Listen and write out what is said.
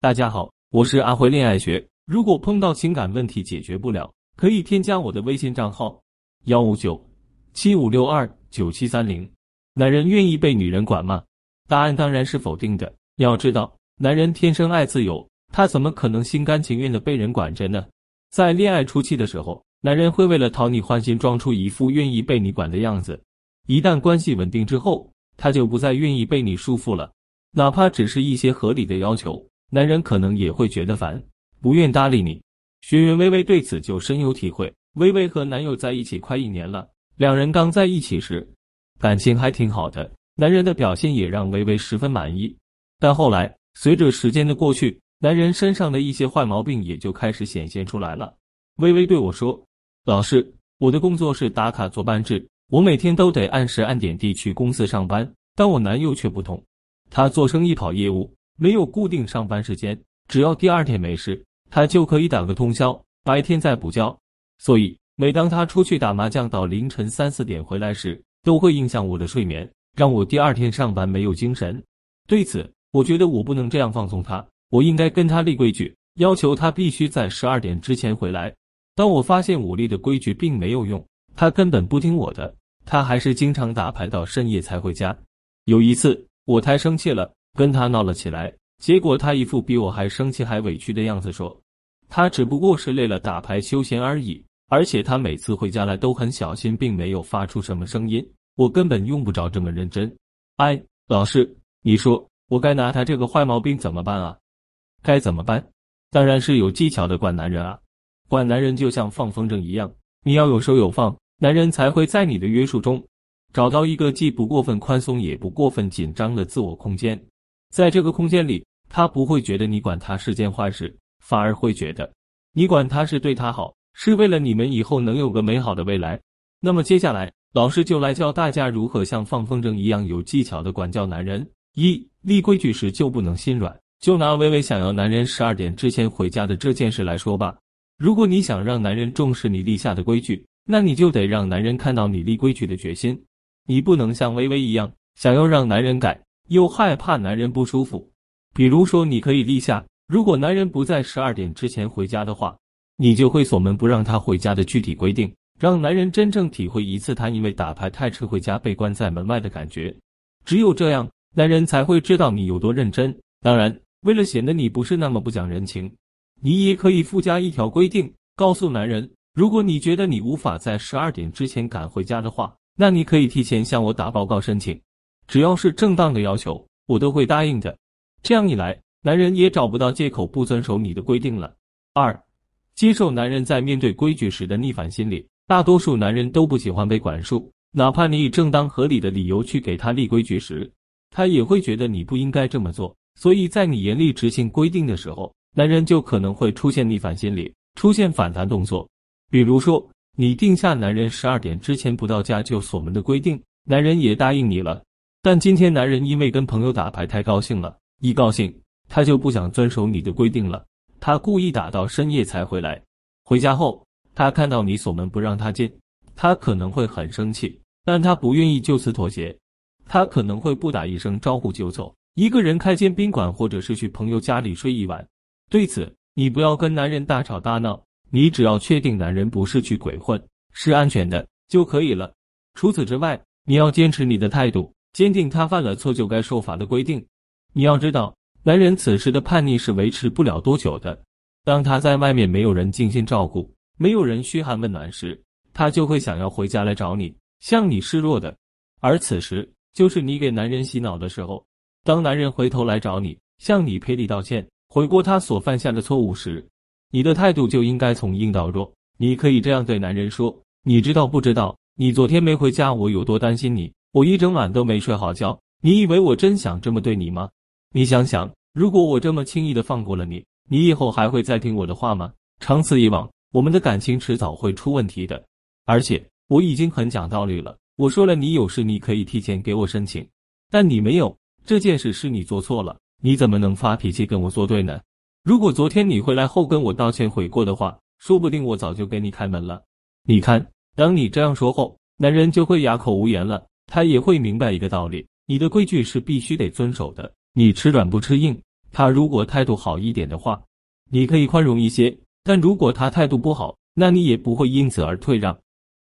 大家好，我是阿辉恋爱学。如果碰到情感问题解决不了，可以添加我的微信账号幺五九七五六二九七三零。男人愿意被女人管吗？答案当然是否定的。要知道，男人天生爱自由，他怎么可能心甘情愿的被人管着呢？在恋爱初期的时候，男人会为了讨你欢心，装出一副愿意被你管的样子。一旦关系稳定之后，他就不再愿意被你束缚了，哪怕只是一些合理的要求。男人可能也会觉得烦，不愿搭理你。学员微微对此就深有体会。微微和男友在一起快一年了，两人刚在一起时，感情还挺好的，男人的表现也让微微十分满意。但后来随着时间的过去，男人身上的一些坏毛病也就开始显现出来了。微微对我说：“老师，我的工作是打卡坐班制，我每天都得按时按点地去公司上班，但我男友却不同，他做生意跑业务。”没有固定上班时间，只要第二天没事，他就可以打个通宵，白天再补觉。所以每当他出去打麻将到凌晨三四点回来时，都会影响我的睡眠，让我第二天上班没有精神。对此，我觉得我不能这样放纵他，我应该跟他立规矩，要求他必须在十二点之前回来。当我发现我立的规矩并没有用，他根本不听我的，他还是经常打牌到深夜才回家。有一次，我太生气了。跟他闹了起来，结果他一副比我还生气还委屈的样子，说他只不过是累了打牌休闲而已，而且他每次回家来都很小心，并没有发出什么声音，我根本用不着这么认真。哎，老师，你说我该拿他这个坏毛病怎么办啊？该怎么办？当然是有技巧的管男人啊！管男人就像放风筝一样，你要有收有放，男人才会在你的约束中找到一个既不过分宽松也不过分紧张的自我空间。在这个空间里，他不会觉得你管他是件坏事，反而会觉得你管他是对他好，是为了你们以后能有个美好的未来。那么接下来，老师就来教大家如何像放风筝一样有技巧的管教男人。一立规矩时就不能心软。就拿微微想要男人十二点之前回家的这件事来说吧，如果你想让男人重视你立下的规矩，那你就得让男人看到你立规矩的决心。你不能像微微一样，想要让男人改。又害怕男人不舒服，比如说，你可以立下，如果男人不在十二点之前回家的话，你就会锁门不让他回家的具体规定，让男人真正体会一次他因为打牌太迟回家被关在门外的感觉。只有这样，男人才会知道你有多认真。当然，为了显得你不是那么不讲人情，你也可以附加一条规定，告诉男人，如果你觉得你无法在十二点之前赶回家的话，那你可以提前向我打报告申请。只要是正当的要求，我都会答应的。这样一来，男人也找不到借口不遵守你的规定了。二，接受男人在面对规矩时的逆反心理。大多数男人都不喜欢被管束，哪怕你以正当合理的理由去给他立规矩时，他也会觉得你不应该这么做。所以在你严厉执行规定的时候，男人就可能会出现逆反心理，出现反弹动作。比如说，你定下男人十二点之前不到家就锁门的规定，男人也答应你了。但今天男人因为跟朋友打牌太高兴了，一高兴他就不想遵守你的规定了。他故意打到深夜才回来。回家后，他看到你锁门不让他进，他可能会很生气，但他不愿意就此妥协。他可能会不打一声招呼就走，一个人开间宾馆或者是去朋友家里睡一晚。对此，你不要跟男人大吵大闹，你只要确定男人不是去鬼混，是安全的就可以了。除此之外，你要坚持你的态度。坚定他犯了错就该受罚的规定。你要知道，男人此时的叛逆是维持不了多久的。当他在外面没有人精心照顾，没有人嘘寒问暖时，他就会想要回家来找你，向你示弱的。而此时就是你给男人洗脑的时候。当男人回头来找你，向你赔礼道歉，悔过他所犯下的错误时，你的态度就应该从硬到弱。你可以这样对男人说：“你知道不知道？你昨天没回家，我有多担心你？”我一整晚都没睡好觉，你以为我真想这么对你吗？你想想，如果我这么轻易的放过了你，你以后还会再听我的话吗？长此以往，我们的感情迟早会出问题的。而且我已经很讲道理了，我说了，你有事你可以提前给我申请，但你没有，这件事是你做错了，你怎么能发脾气跟我作对呢？如果昨天你回来后跟我道歉悔过的话，说不定我早就给你开门了。你看，当你这样说后，男人就会哑口无言了。他也会明白一个道理：你的规矩是必须得遵守的。你吃软不吃硬，他如果态度好一点的话，你可以宽容一些；但如果他态度不好，那你也不会因此而退让。